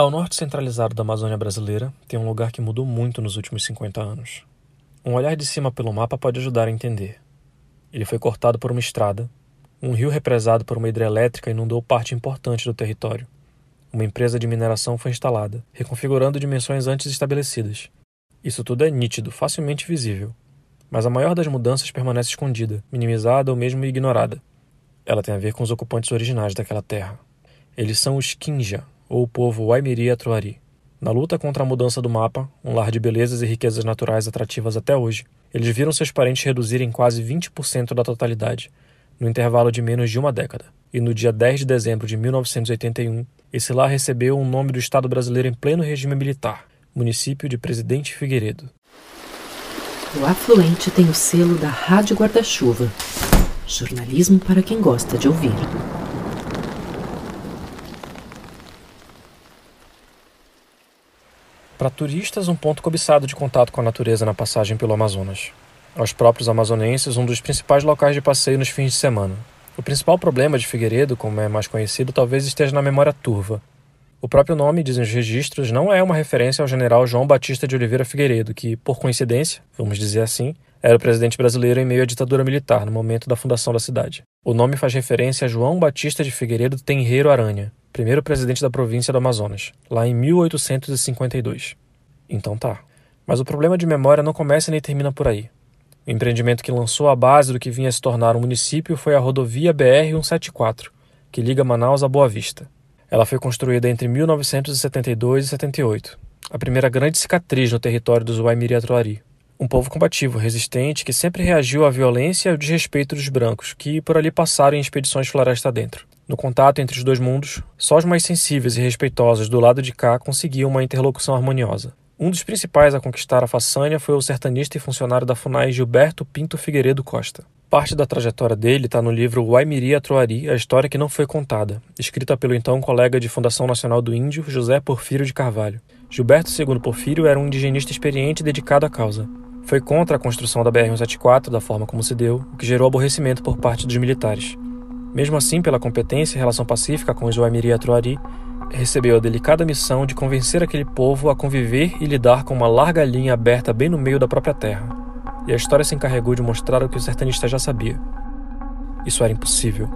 Ao norte centralizado da Amazônia brasileira, tem um lugar que mudou muito nos últimos 50 anos. Um olhar de cima pelo mapa pode ajudar a entender. Ele foi cortado por uma estrada, um rio represado por uma hidrelétrica inundou parte importante do território. Uma empresa de mineração foi instalada, reconfigurando dimensões antes estabelecidas. Isso tudo é nítido, facilmente visível. Mas a maior das mudanças permanece escondida, minimizada ou mesmo ignorada. Ela tem a ver com os ocupantes originais daquela terra. Eles são os Kinja, ou o povo Waimiri Atruari. Na luta contra a mudança do mapa, um lar de belezas e riquezas naturais atrativas até hoje, eles viram seus parentes reduzirem quase 20% da totalidade, no intervalo de menos de uma década. E no dia 10 de dezembro de 1981, esse lar recebeu o um nome do Estado brasileiro em pleno regime militar, município de Presidente Figueiredo. O afluente tem o selo da Rádio Guarda-Chuva. Jornalismo para quem gosta de ouvir. Para turistas, um ponto cobiçado de contato com a natureza na passagem pelo Amazonas. Aos próprios amazonenses, um dos principais locais de passeio nos fins de semana. O principal problema de Figueiredo, como é mais conhecido, talvez esteja na memória turva. O próprio nome, dizem os registros, não é uma referência ao general João Batista de Oliveira Figueiredo, que, por coincidência, vamos dizer assim, era o presidente brasileiro em meio à ditadura militar no momento da fundação da cidade. O nome faz referência a João Batista de Figueiredo Tenreiro Aranha, primeiro presidente da província do Amazonas, lá em 1852. Então tá. Mas o problema de memória não começa nem termina por aí. O empreendimento que lançou a base do que vinha se tornar um município foi a rodovia BR-174, que liga Manaus a Boa Vista. Ela foi construída entre 1972 e 78, a primeira grande cicatriz no território dos Waimiri-Atuari. Um povo combativo, resistente, que sempre reagiu à violência e ao desrespeito dos brancos, que por ali passaram em expedições floresta dentro. No contato entre os dois mundos, só os mais sensíveis e respeitosos do lado de cá conseguiam uma interlocução harmoniosa. Um dos principais a conquistar a façanha foi o sertanista e funcionário da FUNAI Gilberto Pinto Figueiredo Costa. Parte da trajetória dele está no livro Waimiri Atroari, a história que não foi contada, escrita pelo então colega de Fundação Nacional do Índio, José Porfírio de Carvalho. Gilberto II Porfírio era um indigenista experiente e dedicado à causa. Foi contra a construção da BR-174 da forma como se deu, o que gerou aborrecimento por parte dos militares. Mesmo assim, pela competência e relação pacífica com os Waimiri Atruari, recebeu a delicada missão de convencer aquele povo a conviver e lidar com uma larga linha aberta bem no meio da própria terra. E a história se encarregou de mostrar o que o sertanista já sabia. Isso era impossível.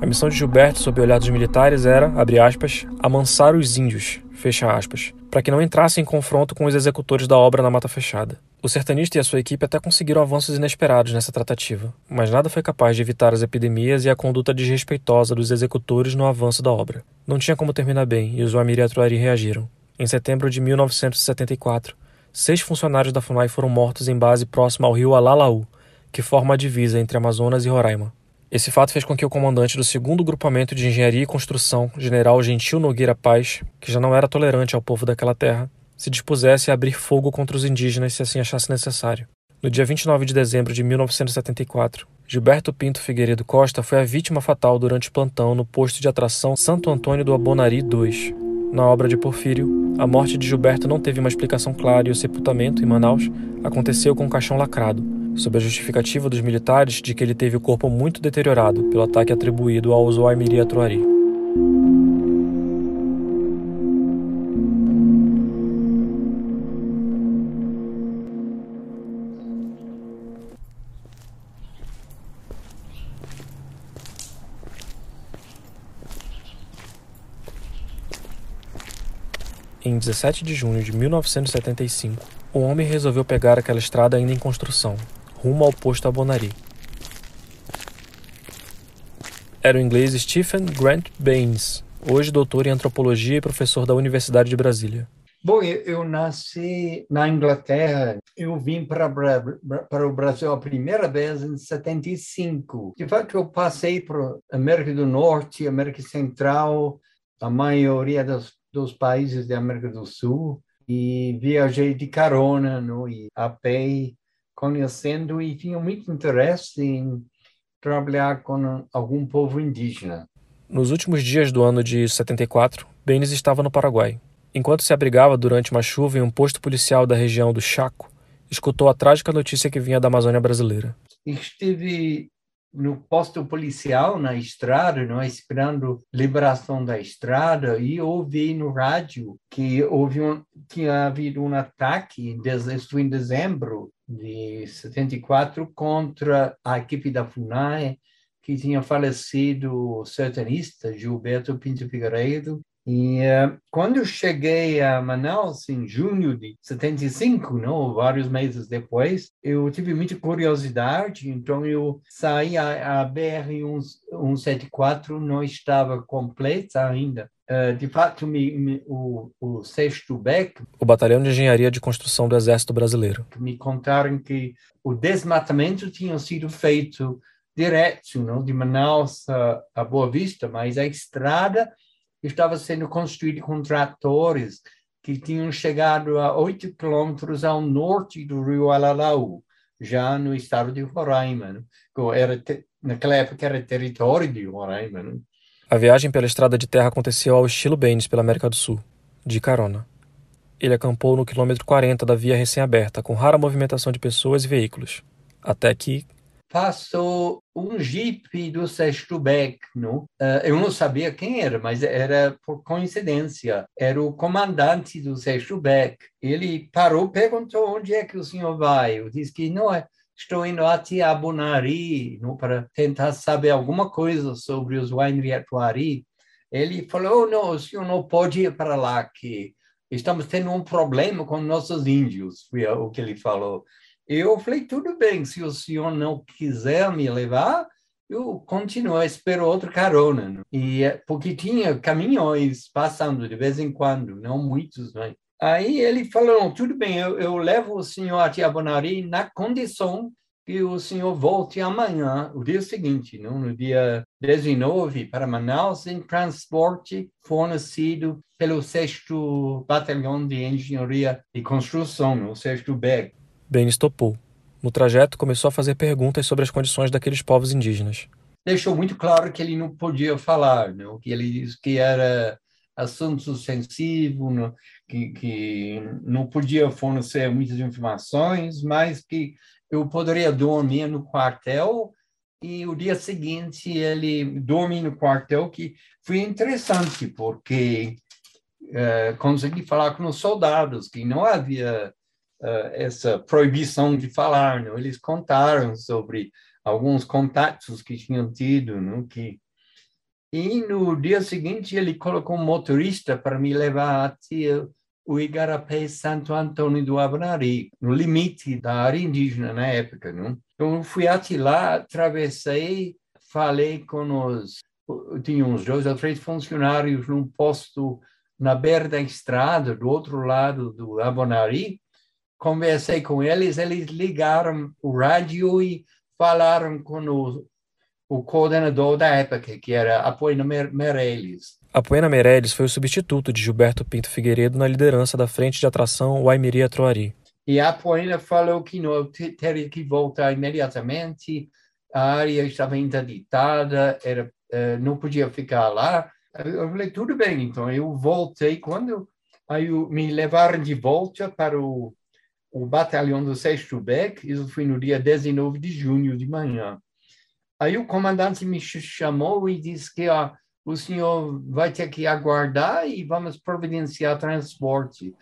A missão de Gilberto, sob o olhar dos militares, era, abre aspas, amansar os índios, fecha aspas, para que não entrassem em confronto com os executores da obra na Mata Fechada. O sertanista e a sua equipe até conseguiram avanços inesperados nessa tratativa, mas nada foi capaz de evitar as epidemias e a conduta desrespeitosa dos executores no avanço da obra. Não tinha como terminar bem e os Wamiri Atuari reagiram. Em setembro de 1974, seis funcionários da FUNAI foram mortos em base próxima ao rio Alalaú, que forma a divisa entre Amazonas e Roraima. Esse fato fez com que o comandante do segundo grupamento de engenharia e construção, general Gentil Nogueira Paz, que já não era tolerante ao povo daquela terra, se dispusesse a abrir fogo contra os indígenas se assim achasse necessário. No dia 29 de dezembro de 1974, Gilberto Pinto Figueiredo Costa foi a vítima fatal durante plantão no posto de atração Santo Antônio do Abonari II. Na obra de Porfírio, a morte de Gilberto não teve uma explicação clara e o sepultamento, em Manaus, aconteceu com um caixão lacrado, sob a justificativa dos militares de que ele teve o corpo muito deteriorado pelo ataque atribuído ao Zoaimiri Atruari. Em 17 de junho de 1975, o homem resolveu pegar aquela estrada ainda em construção, rumo ao posto Abonari. Era o inglês Stephen Grant Baines, hoje doutor em antropologia e professor da Universidade de Brasília. Bom, eu, nasci na Inglaterra. Eu vim para, para o Brasil a primeira vez em 75. De fato, eu passei por América do Norte, América Central, a maioria dos, dos países da América do Sul e viajei de carona no, e a pé conhecendo e tinha muito interesse em trabalhar com algum povo indígena. Nos últimos dias do ano de 74, Benes estava no Paraguai. Enquanto se abrigava durante uma chuva em um posto policial da região do Chaco, escutou a trágica notícia que vinha da Amazônia brasileira. Estive no posto policial na estrada, não é? esperando liberação da estrada, e ouvi no rádio que houve um, tinha havido um ataque em, em dezembro de 74 contra a equipe da FUNAI, que tinha falecido o sertanista Gilberto Pinto Figueiredo, e uh, quando eu cheguei a Manaus, em junho de 75, não, vários meses depois, eu tive muita curiosidade, então eu saí, a, a BR-174 não estava completa ainda. Uh, de fato, me, me, o, o sexto BEC... O Batalhão de Engenharia de Construção do Exército Brasileiro. Me contaram que o desmatamento tinha sido feito direto, não, de Manaus a, a Boa Vista, mas a estrada estava sendo construído com tratores que tinham chegado a 8 quilômetros ao norte do rio Alalaú, já no estado de Roraima. Né? Era, naquela época era território de Roraima. Né? A viagem pela estrada de terra aconteceu ao estilo Baines pela América do Sul, de carona. Ele acampou no quilômetro 40 da via recém-aberta, com rara movimentação de pessoas e veículos. Até que, passou um jipe do sexto Beck, não? Uh, eu não sabia quem era, mas era por coincidência. Era o comandante do sexto Beck. Ele parou, perguntou onde é que o senhor vai. Eu disse que não é. Estou indo até a Bonari não, para tentar saber alguma coisa sobre os winery Atuari. Ele falou, oh, não, o senhor não pode ir para lá, que estamos tendo um problema com nossos índios, foi o que ele falou. Eu falei, tudo bem, se o senhor não quiser me levar, eu continuo, espero outro carona. Né? E, eh, porque tinha caminhões passando de vez em quando, não muitos, né? Aí ele falou, tudo bem, eu, eu levo o senhor a Bonari na condição que o senhor volte amanhã, o dia seguinte, não? no dia 19, para Manaus, em transporte fornecido pelo 6 Batalhão de Engenharia e Construção, o 6 BEG. Baines topou. No trajeto, começou a fazer perguntas sobre as condições daqueles povos indígenas. Deixou muito claro que ele não podia falar, né? que ele disse que era assunto sensível, né? que, que não podia fornecer muitas informações, mas que eu poderia dormir no quartel e o dia seguinte ele dorme no quartel, que foi interessante, porque uh, consegui falar com os soldados, que não havia uh, essa proibição de falar. Não? Eles contaram sobre alguns contatos que tinham tido, não? que e no dia seguinte ele colocou um motorista para me levar até o Igarapé Santo Antônio do Avanari, no limite da área indígena na época. Não? Então eu fui até lá, atravessei, falei com os tinha uns dois ou três funcionários num posto na beira da estrada, do outro lado do Abonari, conversei com eles, eles ligaram o rádio e falaram com o, o coordenador da época, que era Apoena Meirelles. Apoena Meirelles foi o substituto de Gilberto Pinto Figueiredo na liderança da Frente de Atração Waimiri Troari. E a Apoena falou que não teria que voltar imediatamente, a área estava interditada, era, eh, não podia ficar lá. Eu falei, tudo bem, então eu voltei. Quando aí me levaram de volta para o o batalhão do 6 Beck, isso foi no dia 19 de junho de manhã. Aí o comandante me chamou e disse que ó, o senhor vai ter que aguardar e vamos providenciar transporte.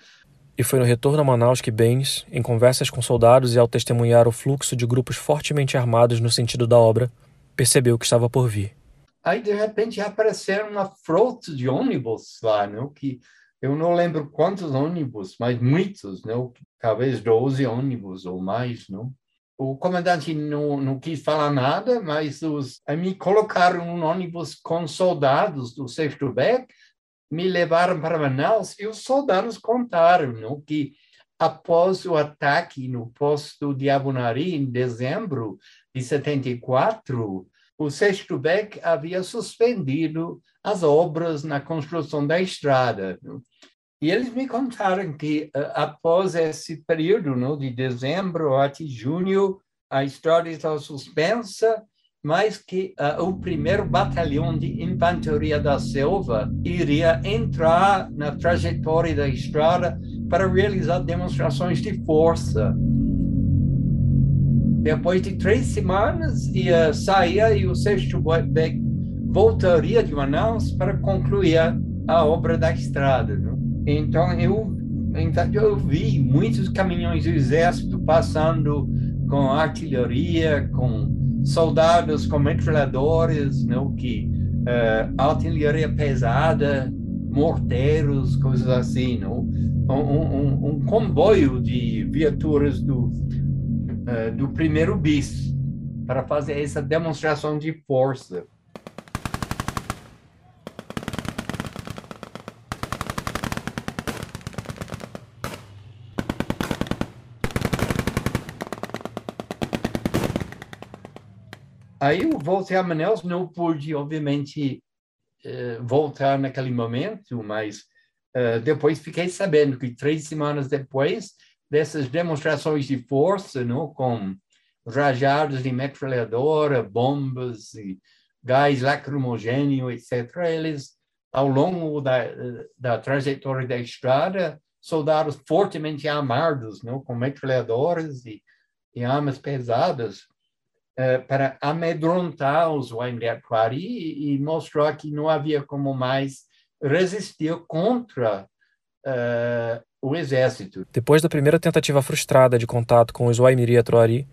E foi no retorno a Manaus que Baines, em conversas com soldados e ao testemunhar o fluxo de grupos fortemente armados no sentido da obra, percebeu que estava por vir. Aí, de repente, apareceram uma frota de ônibus lá, não? que eu não lembro quantos ônibus, mas muitos, não? talvez 12 ônibus ou mais. Não? O comandante não, não quis falar nada, mas os, me colocaram um ônibus com soldados do 6 Beck, me levaram para Manaus e os soldados contaram não? que após o ataque no posto de Abunari em dezembro de 74, o Sexto Beck havia suspendido as obras na construção da estrada. E eles me contaram que uh, após esse período, no, de dezembro até junho, a estrada estava suspensa, mas que uh, o primeiro batalhão de infantaria da selva iria entrar na trajetória da estrada para realizar demonstrações de força. Depois de três semanas, ia sair e o Sexto Beck voltaria de Manaus para concluir a obra da estrada. Né? Então, eu, então, eu vi muitos caminhões do exército passando com artilharia, com soldados com metralhadores, né? que uh, artilharia pesada, morteiros, coisas assim, não? Um, um, um comboio de viaturas do, uh, do primeiro bis para fazer essa demonstração de força. Aí voltei a Manaus, não pude, obviamente, eh, voltar naquele momento, mas uh, depois fiquei sabendo que três semanas depois dessas demonstrações de força, não, com rajados de metralhadora, bombas e gás lacrimogênio, etc., eles, ao longo da, da trajetória da estrada, soldados fortemente armados, não, com metralhadoras e, e armas pesadas, uh, para amedrontar os Waimriaquari e, e mostrar que não havia como mais resistir contra uh, o exército. Depois da primeira tentativa frustrada de contato com os Waimiri Troari,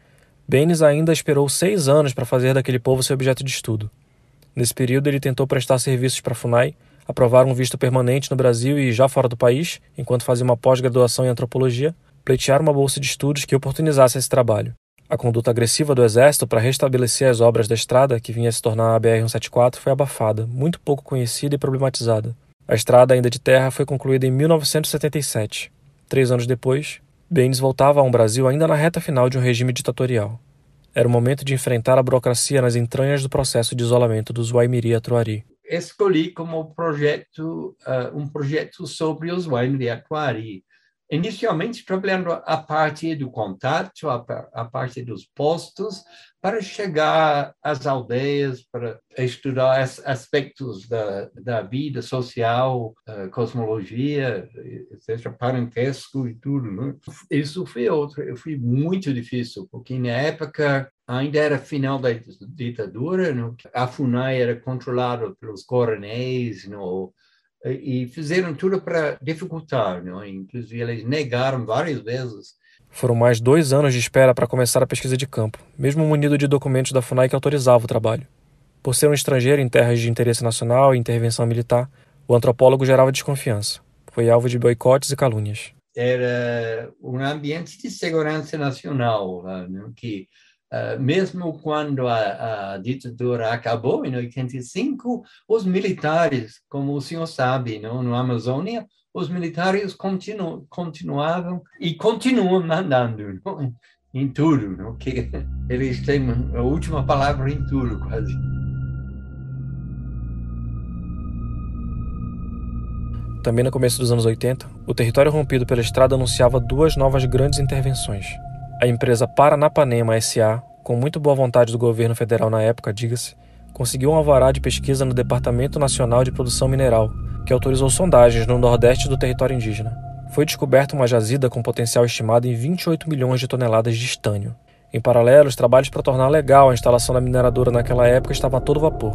Benes ainda esperou seis anos para fazer daquele povo seu objeto de estudo. Nesse período, ele tentou prestar serviços para a FUNAI, aprovar um visto permanente no Brasil e já fora do país, enquanto fazia uma pós-graduação em antropologia, pleitear uma bolsa de estudos que oportunizasse esse trabalho. A conduta agressiva do Exército para restabelecer as obras da estrada, que vinha a se tornar a BR-174, foi abafada, muito pouco conhecida e problematizada. A estrada, ainda de terra, foi concluída em 1977. Três anos depois, Baines voltava ao Brasil ainda na reta final de um regime ditatorial. Era o momento de enfrentar a burocracia nas entranhas do processo de isolamento dos Waimiri Atuari. Escolhi como projeto uh, um projeto sobre os Waimiri Atuari, inicialmente trabalhando a parte do contato, a, a, parte dos postos, para chegar às aldeias, para estudar aspectos da, da vida social, uh, cosmologia, etc., parentesco e tudo. Né? Isso foi outro, foi muito difícil, porque na época ainda era final da ditadura, né? a FUNAI era controlada pelos coronéis, no, e fizeram tudo para dificultar, não? inclusive eles negaram várias vezes. Foram mais dois anos de espera para começar a pesquisa de campo, mesmo munido de documentos da FUNAI que autorizavam o trabalho. Por ser um estrangeiro em terras de interesse nacional e intervenção militar, o antropólogo gerava desconfiança. Foi alvo de boicotes e calúnias. Era um ambiente de segurança nacional, né? que Uh, mesmo quando a, a, ditadura acabou em 85, os militares, como o senhor sabe, no Amazônia, os militares continu, continuavam e continuam mandando não? em tudo, não? que eles têm a última palavra em tudo, quase. Também no começo dos anos 80, o território rompido pela estrada anunciava duas novas grandes intervenções a empresa Paranapanema SA, com muito boa vontade do governo federal na época, diga-se, conseguiu um alvará de pesquisa no Departamento Nacional de Produção Mineral, que autorizou sondagens no nordeste do território indígena. Foi descoberta uma jazida com potencial estimado em 28 milhões de toneladas de estânio. Em paralelo, os trabalhos para tornar legal a instalação da mineradora naquela época estavam a todo vapor.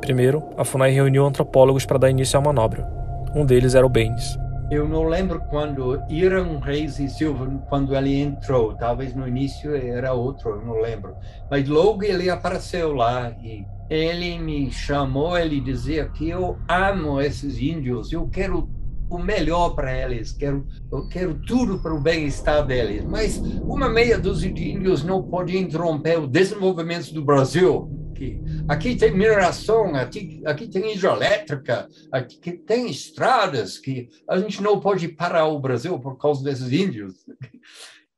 Primeiro, a FUNAI reuniu antropólogos para dar início à manobra. Um deles era o Baines. Eu não lembro quando Irã Reis e Silva, quando ele entrou, talvez no início era outro, eu não lembro. Mas logo ele apareceu lá e ele me chamou, ele dizia que eu amo esses índios, eu quero o melhor para eles, quero, eu quero tudo para o bem-estar deles. Mas uma meia dúzia de índios não pode interromper o desenvolvimento do Brasil aqui. Aqui tem mineração, aqui, aqui tem hidrelétrica, aqui tem estradas que a gente não pode parar o Brasil por causa desses índios.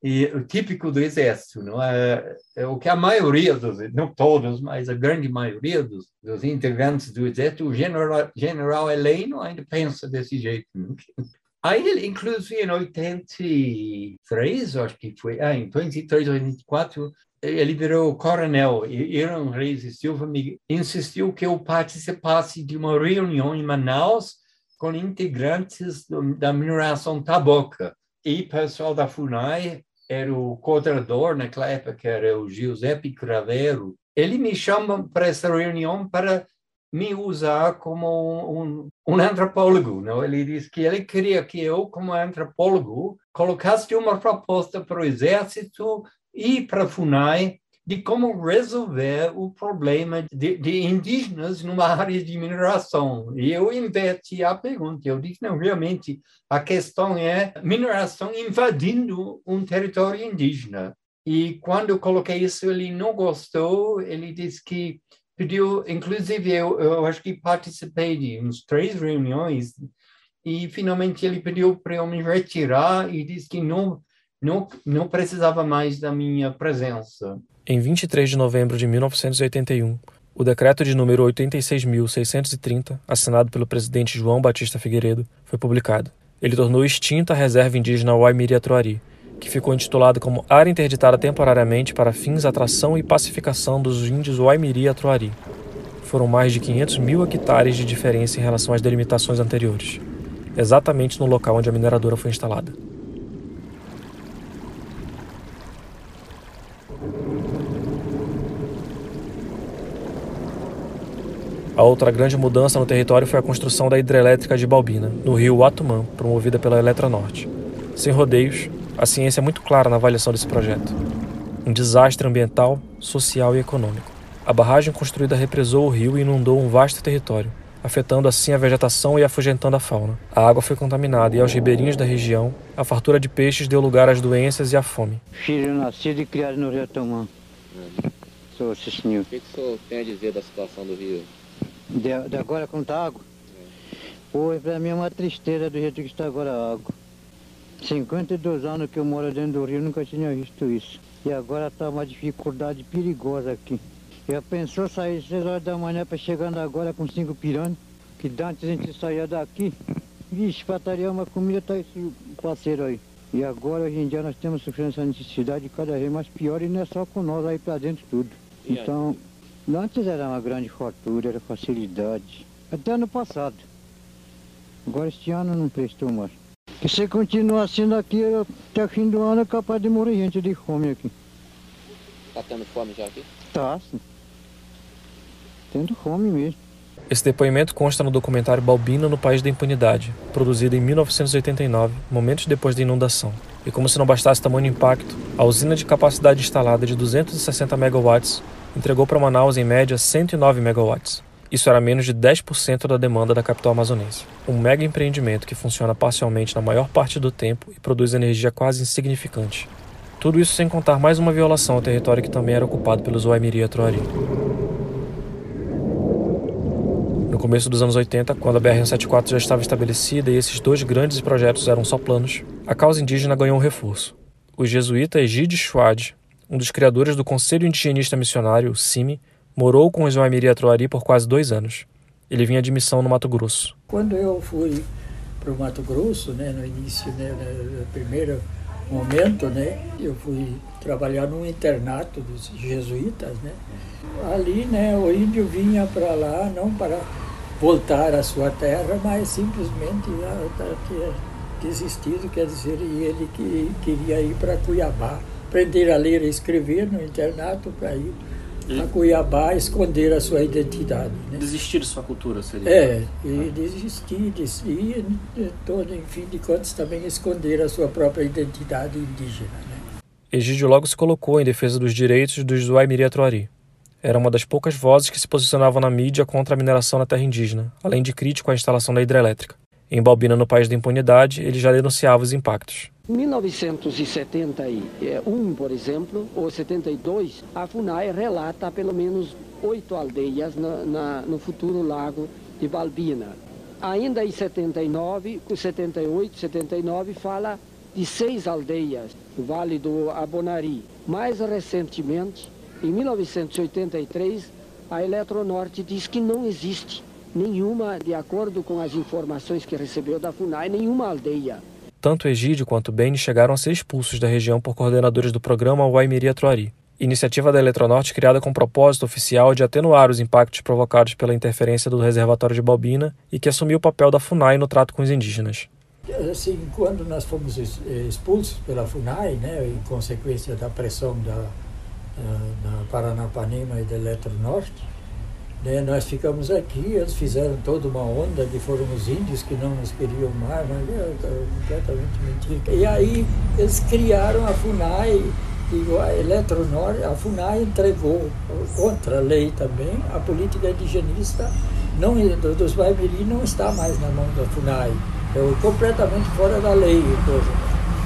E o típico do exército, não é, é o que a maioria dos, não todos, mas a grande maioria dos, dos integrantes do exército, o general, general Heleno ainda pensa desse jeito. Não? Aí ele, inclusive em 83, acho que foi, ah, em 83 ou 84, ele virou coronel. E Irã Reis e Silva me insistiu que eu participasse de uma reunião em Manaus com integrantes do, da mineração Taboca. E pessoal da FUNAI era o coordenador naquela época, era o Giuseppe Cravero, ele me chama para essa reunião para me usar como um, um antropólogo. Não? Ele disse que ele queria que eu, como antropólogo, colocasse uma proposta para o Exército e para a FUNAI de como resolver o problema de, de, indígenas numa área de mineração. E eu inverti a pergunta. Eu disse, não, realmente, a questão é mineração invadindo um território indígena. E quando eu coloquei isso, ele não gostou. Ele disse que pediu, inclusive, eu, eu acho que participei de uns três reuniões e finalmente ele pediu para eu me retirar e disse que não, não, não precisava mais da minha presença. Em 23 de novembro de 1981, o decreto de número 86.630, assinado pelo presidente João Batista Figueiredo, foi publicado. Ele tornou extinta a reserva indígena Waimiri-Atuari, que ficou intitulada como Área Interditada Temporariamente para Fins Atração e Pacificação dos Índios Waimiri-Atuari. Foram mais de 500 mil hectares de diferença em relação às delimitações anteriores, exatamente no local onde a mineradora foi instalada. A outra grande mudança no território foi a construção da hidrelétrica de Balbina, no rio Atumã, promovida pela Eletronorte. Sem rodeios, a ciência é muito clara na avaliação desse projeto. Um desastre ambiental, social e econômico. A barragem construída represou o rio e inundou um vasto território, afetando assim a vegetação e afugentando a fauna. A água foi contaminada e aos ribeirinhos da região, a fartura de peixes deu lugar às doenças e à fome. Filho nascido e criado no Rio Atumã. Sou, senhor. O que, que o senhor tem a dizer da situação do rio? De, de agora com tá água? É. Pô, para mim é uma tristeza do jeito que está agora a água. 52 anos que eu moro dentro do rio, nunca tinha visto isso. E agora está uma dificuldade perigosa aqui. Já pensou sair 6 horas da manhã para chegando agora com cinco piranhas? Que antes a gente saía daqui, vixe, faltaria uma comida, tá esse parceiro aí. E agora, hoje em dia, nós temos sofrendo essa necessidade cada vez mais pior e não é só com nós aí para dentro tudo. Então, Antes era uma grande fartura, era facilidade. Até ano passado. Agora este ano não prestou mais. Que se continuar assim daqui, até o fim do ano é capaz de morrer gente de fome aqui. Tá tendo fome já aqui? Tá, sim. Tendo fome mesmo. Esse depoimento consta no documentário Balbino no País da Impunidade, produzido em 1989, momentos depois da inundação. E como se não bastasse tamanho impacto, a usina de capacidade instalada de 260 megawatts entregou para Manaus em média 109 megawatts. Isso era menos de 10% da demanda da capital amazonense. Um mega empreendimento que funciona parcialmente na maior parte do tempo e produz energia quase insignificante. Tudo isso sem contar mais uma violação ao território que também era ocupado pelos Waimiri Atuari. No começo dos anos 80, quando a BR-174 já estava estabelecida e esses dois grandes projetos eram só planos, a causa indígena ganhou um reforço. O jesuíta Egide Schwad um dos criadores do Conselho Indigenista Missionário, CIMI, morou com os Waimiri Atroari por quase dois anos. Ele vinha de missão no Mato Grosso. Quando eu fui para o Mato Grosso, né, no início, né, no primeiro momento, né, eu fui trabalhar num internato dos jesuítas, né. Ali, né, o índio vinha para lá não para voltar à sua terra, mas simplesmente ter desistido, quer dizer, ele que queria ir para Cuiabá aprender a ler e escrever no internato para ir e... a Cuiabá esconder a sua identidade. Né? Desistir de sua cultura seria? É, e desistir, desistir, todo, enfim de contas, também esconder a sua própria identidade indígena. Né? Egídio logo se colocou em defesa dos direitos dos Waimiri Atuari. Era uma das poucas vozes que se posicionavam na mídia contra a mineração na terra indígena, além de crítico à instalação da hidrelétrica. Em Balbina, no País da Impunidade, ele já denunciava os impactos. Em 1971, por exemplo, ou 72, a FUNAI relata pelo menos oito aldeias na, na, no futuro lago de Balbina. Ainda em 79, 78, 79, fala de seis aldeias no Vale do Abonari. Mais recentemente, em 1983, a Eletronorte diz que não existe nenhuma, de acordo com as informações que recebeu da FUNAI, nenhuma aldeia. Tanto Egídio quanto Beni chegaram a ser expulsos da região por coordenadores do programa Waimiri Atuari, iniciativa da Eletronorte criada com o propósito oficial de atenuar os impactos provocados pela interferência do reservatório de Balbina e que assumiu o papel da FUNAI no trato com os indígenas. Assim, quando nós fomos expulsos pela FUNAI, né, em consequência da pressão da, da Paranapanema e da Eletronorte, né, nós ficamos aqui, eles fizeram toda uma onda que foram os índios que não nos queriam mais, mas é completamente mentira. E aí eles criaram a FUNAI, e a Eletronorte, a FUNAI entregou, contra a lei também, a política indigenista não, dos Baimiri não está mais na mão da FUNAI é completamente fora da lei, coisa.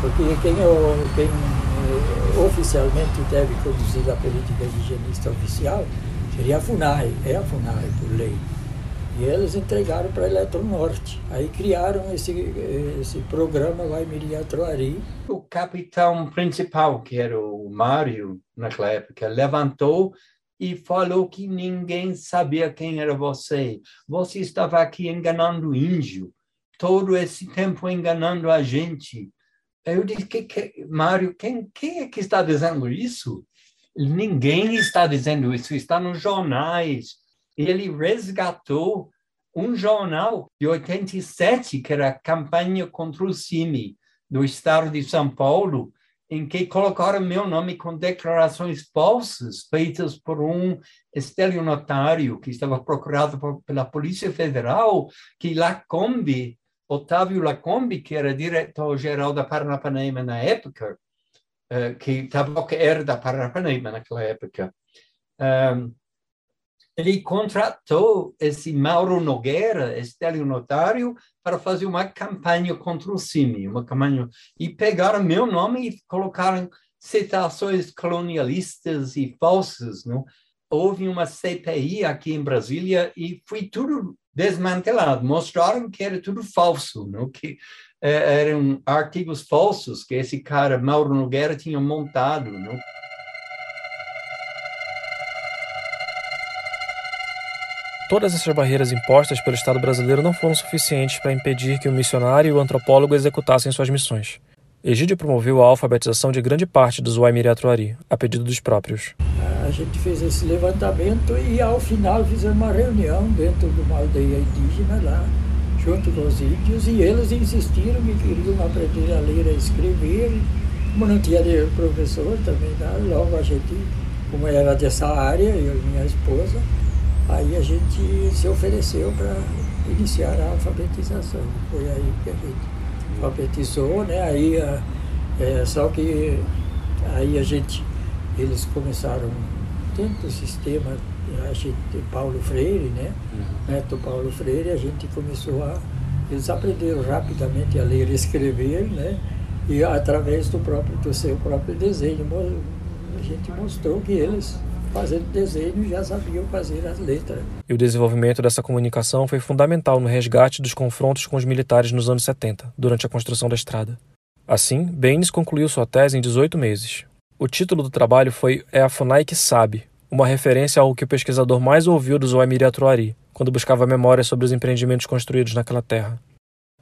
porque quem, é quem é, oficialmente deve conduzir a política higienista oficial seria a FUNAI, é a FUNAI por lei. E eles entregaram para a Eletronorte. Aí criaram esse, esse programa Guaimiri Atroari. O capitão principal, que era o Mário, naquela época, levantou e falou que ninguém sabia quem era você. Você estava aqui enganando o índio todo esse tempo enganando a gente. Eu disse, que, que, Mário, quem, quem é que está dizendo isso? Ninguém está dizendo isso, está nos jornais. Ele resgatou um jornal de 87, que era a campanha contra o CIMI, do estado de São Paulo, em que colocaram meu nome com declarações falsas feitas por um estelionatário que estava procurado por, pela Polícia Federal, que Lacombe Otávio Lacombe, que era diretor-geral da Paranapanema na época, uh, que que era da Paranapanema naquela época, um, ele contratou esse Mauro Nogueira, estelionatário, para fazer uma campanha contra o CIMI, uma campanha, e pegaram meu nome e colocaram citações colonialistas e falsas, não? Houve uma CPI aqui em Brasília e foi tudo desmantelado. Mostraram que era tudo falso, não? que é, eram artigos falsos que esse cara, Mauro Nogueira, tinha montado. Não? Todas essas barreiras impostas pelo Estado brasileiro não foram suficientes para impedir que o missionário e o antropólogo executassem suas missões. Egídio promoveu a alfabetização de grande parte dos Waimiri Atuari, a pedido dos próprios a gente fez esse levantamento e ao final fizemos uma reunião dentro de uma aldeia indígena lá, junto com os índios, e eles insistiram que queriam aprender a ler e escrever. Como não tinha professor também, né? logo a gente, como era dessa área, eu e minha esposa, aí a gente se ofereceu para iniciar a alfabetização. Foi aí que a gente alfabetizou, né? Aí, é, só que aí a gente, eles começaram dentro do sistema a gente, Paulo Freire, né? Uhum. Neto Paulo Freire, a gente começou a. Eles aprenderam rapidamente a ler e escrever, né? E através do, próprio, do seu próprio desenho, a gente mostrou que eles, fazendo desenho, já sabiam fazer as letras. E o desenvolvimento dessa comunicação foi fundamental no resgate dos confrontos com os militares nos anos 70, durante a construção da estrada. Assim, Baines concluiu sua tese em 18 meses. O título do trabalho foi É a FUNAI que Sabe, uma referência ao que o pesquisador mais ouviu do Zoamiri Atuari, quando buscava memórias sobre os empreendimentos construídos naquela terra.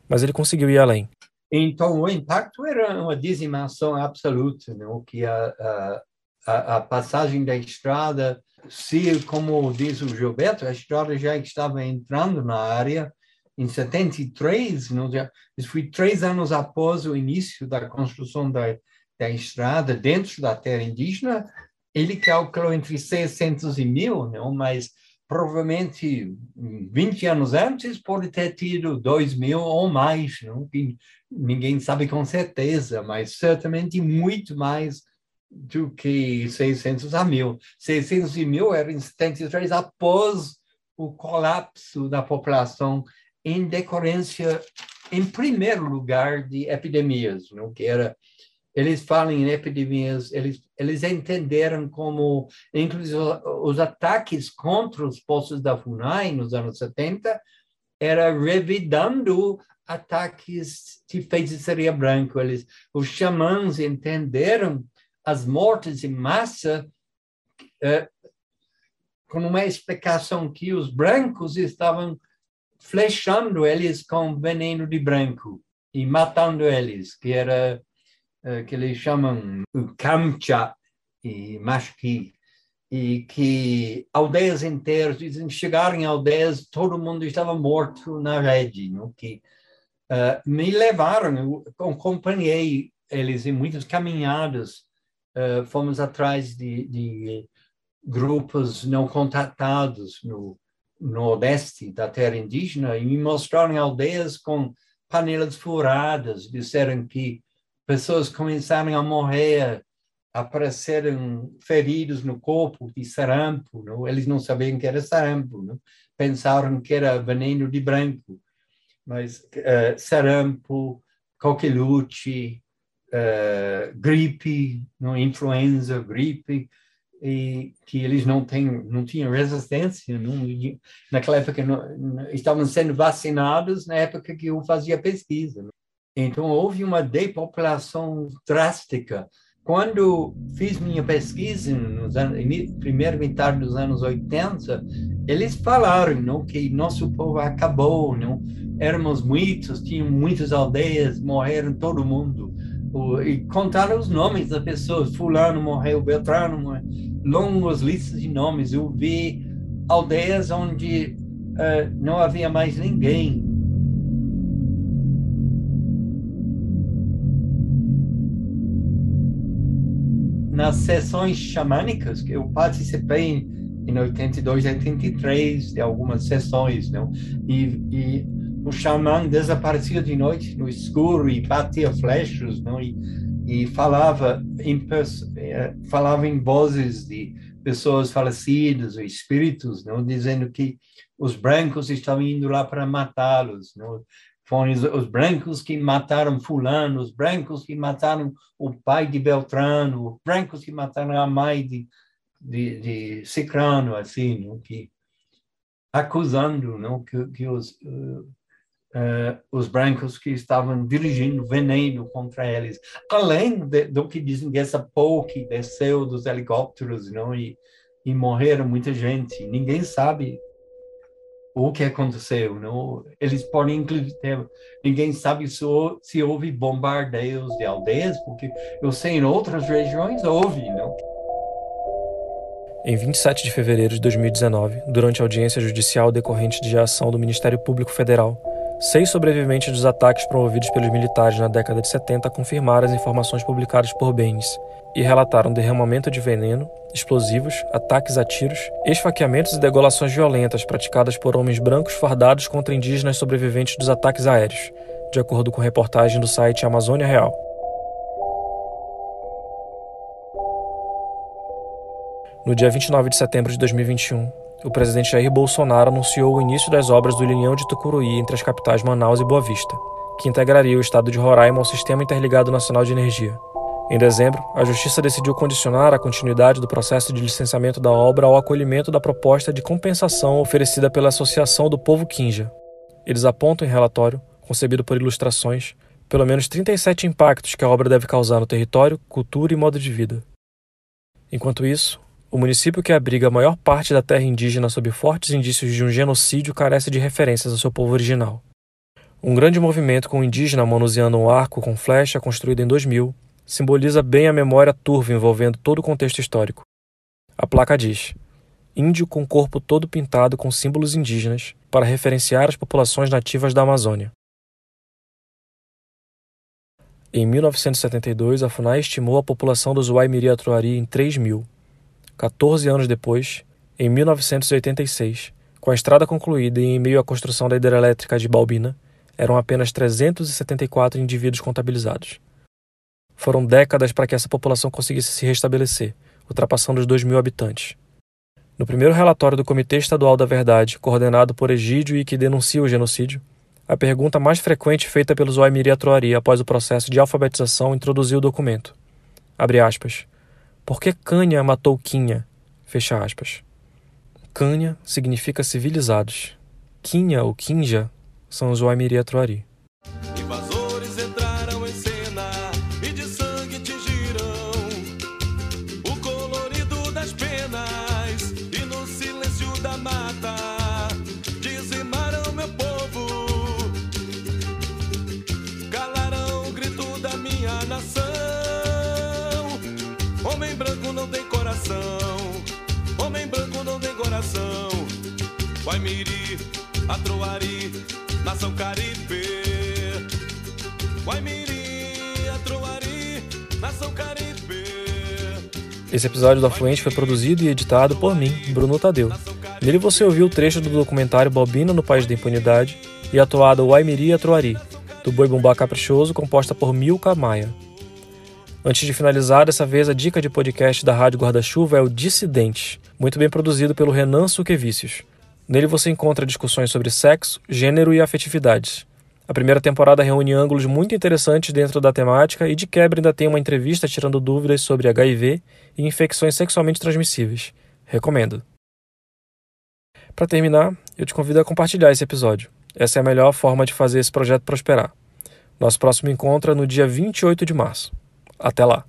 Mas ele conseguiu ir além. Então, o impacto era uma dizimação absoluta? Né? que a, a, a passagem da estrada, se, como diz o Gilberto, a estrada já estava entrando na área, em 73, não, já, isso foi três anos após o início da construção da, da estrada dentro da terra indígena, ele calculou entre 600 e mil, não? mas provavelmente 20 anos antes pode ter tido 2 mil ou mais, não? Que ninguém sabe com certeza, mas certamente muito mais do que 600 a mil. 600 e mil era em 73, após o colapso da população em decorrência, em primeiro lugar, de epidemias, não? que era eles falam em epidemias, eles, eles entenderam como, inclusive, os ataques contra os postos da FUNAI nos anos 70 era revidando ataques de feitiçaria branca. Eles, os xamãs entenderam as mortes em massa eh, com uma explicação que os brancos estavam flechando eles com veneno de branco e matando eles, que era que eles chamam Kamcha e Mashki, e que aldeias inteiras, dizem, chegaram em aldeias, todo mundo estava morto na rede, não? que uh, me levaram, eu acompanhei eles em muitas caminhadas, uh, fomos atrás de, de, grupos não contatados no nordeste da terra indígena e me mostraram aldeias com panelas furadas, disseram que pessoas começaram a morrer, apareceram feridos no corpo de sarampo, não? eles não sabiam que era sarampo, não? pensaram que era veneno de branco, mas uh, sarampo, coqueluche, uh, gripe, não? influenza, gripe, e que eles não têm não tinham resistência não, naquela época não, estavam sendo vacinados na época que eu fazia pesquisa então houve uma depopulação drástica quando fiz minha pesquisa nos anos, primeiro metade dos anos 80 eles falaram não que nosso povo acabou não éramos muitos tinham muitas aldeias morreram todo mundo e contaram os nomes das pessoas fulano morreu beltrano morreu longas listas de nomes. Eu vi aldeias onde uh, não havia mais ninguém. Nas sessões xamânicas, que eu participei em 82, 83, de algumas sessões, não? E, e o xamã desaparecia de noite no escuro e batia flechas, não? E, e falava em, eh, falava em vozes de pessoas falecidas ou espíritos, não dizendo que os brancos estavam indo lá para matá-los, não foram os, os, brancos que mataram fulano, os brancos que mataram o pai de Beltrano, os brancos que mataram a mãe de, de, de Cicrano, assim, não? que acusando não que, que os uh, uh, os brancos que estavam dirigindo veneno contra eles. Além de, do que dizem que essa que desceu dos helicópteros não? E, e morreram muita gente. Ninguém sabe o que aconteceu. Não? Eles podem, inclusive, ninguém sabe se, se houve bombardeios de aldeias, porque eu sei em outras regiões houve, não? Em 27 de fevereiro de 2019, durante a audiência judicial decorrente de ação do Ministério Público Federal, Seis sobreviventes dos ataques promovidos pelos militares na década de 70 confirmaram as informações publicadas por Baines e relataram derramamento de veneno, explosivos, ataques a tiros, esfaqueamentos e degolações violentas praticadas por homens brancos fardados contra indígenas sobreviventes dos ataques aéreos, de acordo com reportagem do site Amazônia Real. No dia 29 de setembro de 2021, o presidente Jair Bolsonaro anunciou o início das obras do linhão de Tucuruí entre as capitais Manaus e Boa Vista, que integraria o estado de Roraima ao Sistema Interligado Nacional de Energia. Em dezembro, a Justiça decidiu condicionar a continuidade do processo de licenciamento da obra ao acolhimento da proposta de compensação oferecida pela Associação do Povo Quinja. Eles apontam em relatório, concebido por ilustrações, pelo menos 37 impactos que a obra deve causar no território, cultura e modo de vida. Enquanto isso, o município que abriga a maior parte da terra indígena sob fortes indícios de um genocídio carece de referências ao seu povo original. Um grande movimento com um indígena manuseando um arco com flecha construído em 2000 simboliza bem a memória turva envolvendo todo o contexto histórico. A placa diz: Índio com corpo todo pintado com símbolos indígenas para referenciar as populações nativas da Amazônia. Em 1972, a FUNAI estimou a população dos Waimiri-Atuari em 3 mil 14 anos depois, em 1986, com a estrada concluída e em meio à construção da hidrelétrica de Balbina, eram apenas 374 indivíduos contabilizados. Foram décadas para que essa população conseguisse se restabelecer, ultrapassando os 2 mil habitantes. No primeiro relatório do Comitê Estadual da Verdade, coordenado por Egídio e que denuncia o genocídio, a pergunta mais frequente feita pelos Waimiri Atroari após o processo de alfabetização introduziu o documento. Abre aspas. Por que Cânia matou Quinha? Fecha aspas. Cânia significa civilizados. Quinha ou Quinja são os Waimiri Atuari. Guaimiri, Atroari, nação Caribe. Esse episódio do Afluente foi produzido e editado por mim, Bruno Tadeu. Nele você ouviu o trecho do documentário Bobina no País da Impunidade e a toada Waimiri Atruari, do Boi Bumbá Caprichoso, composta por Milka Maia. Antes de finalizar, dessa vez a dica de podcast da Rádio Guarda-Chuva é o Dissidente, muito bem produzido pelo Renan Suquevicius. Nele você encontra discussões sobre sexo, gênero e afetividades. A primeira temporada reúne ângulos muito interessantes dentro da temática e de quebra ainda tem uma entrevista tirando dúvidas sobre HIV e infecções sexualmente transmissíveis. Recomendo. Para terminar, eu te convido a compartilhar esse episódio. Essa é a melhor forma de fazer esse projeto prosperar. Nosso próximo encontro é no dia 28 de março. Até lá!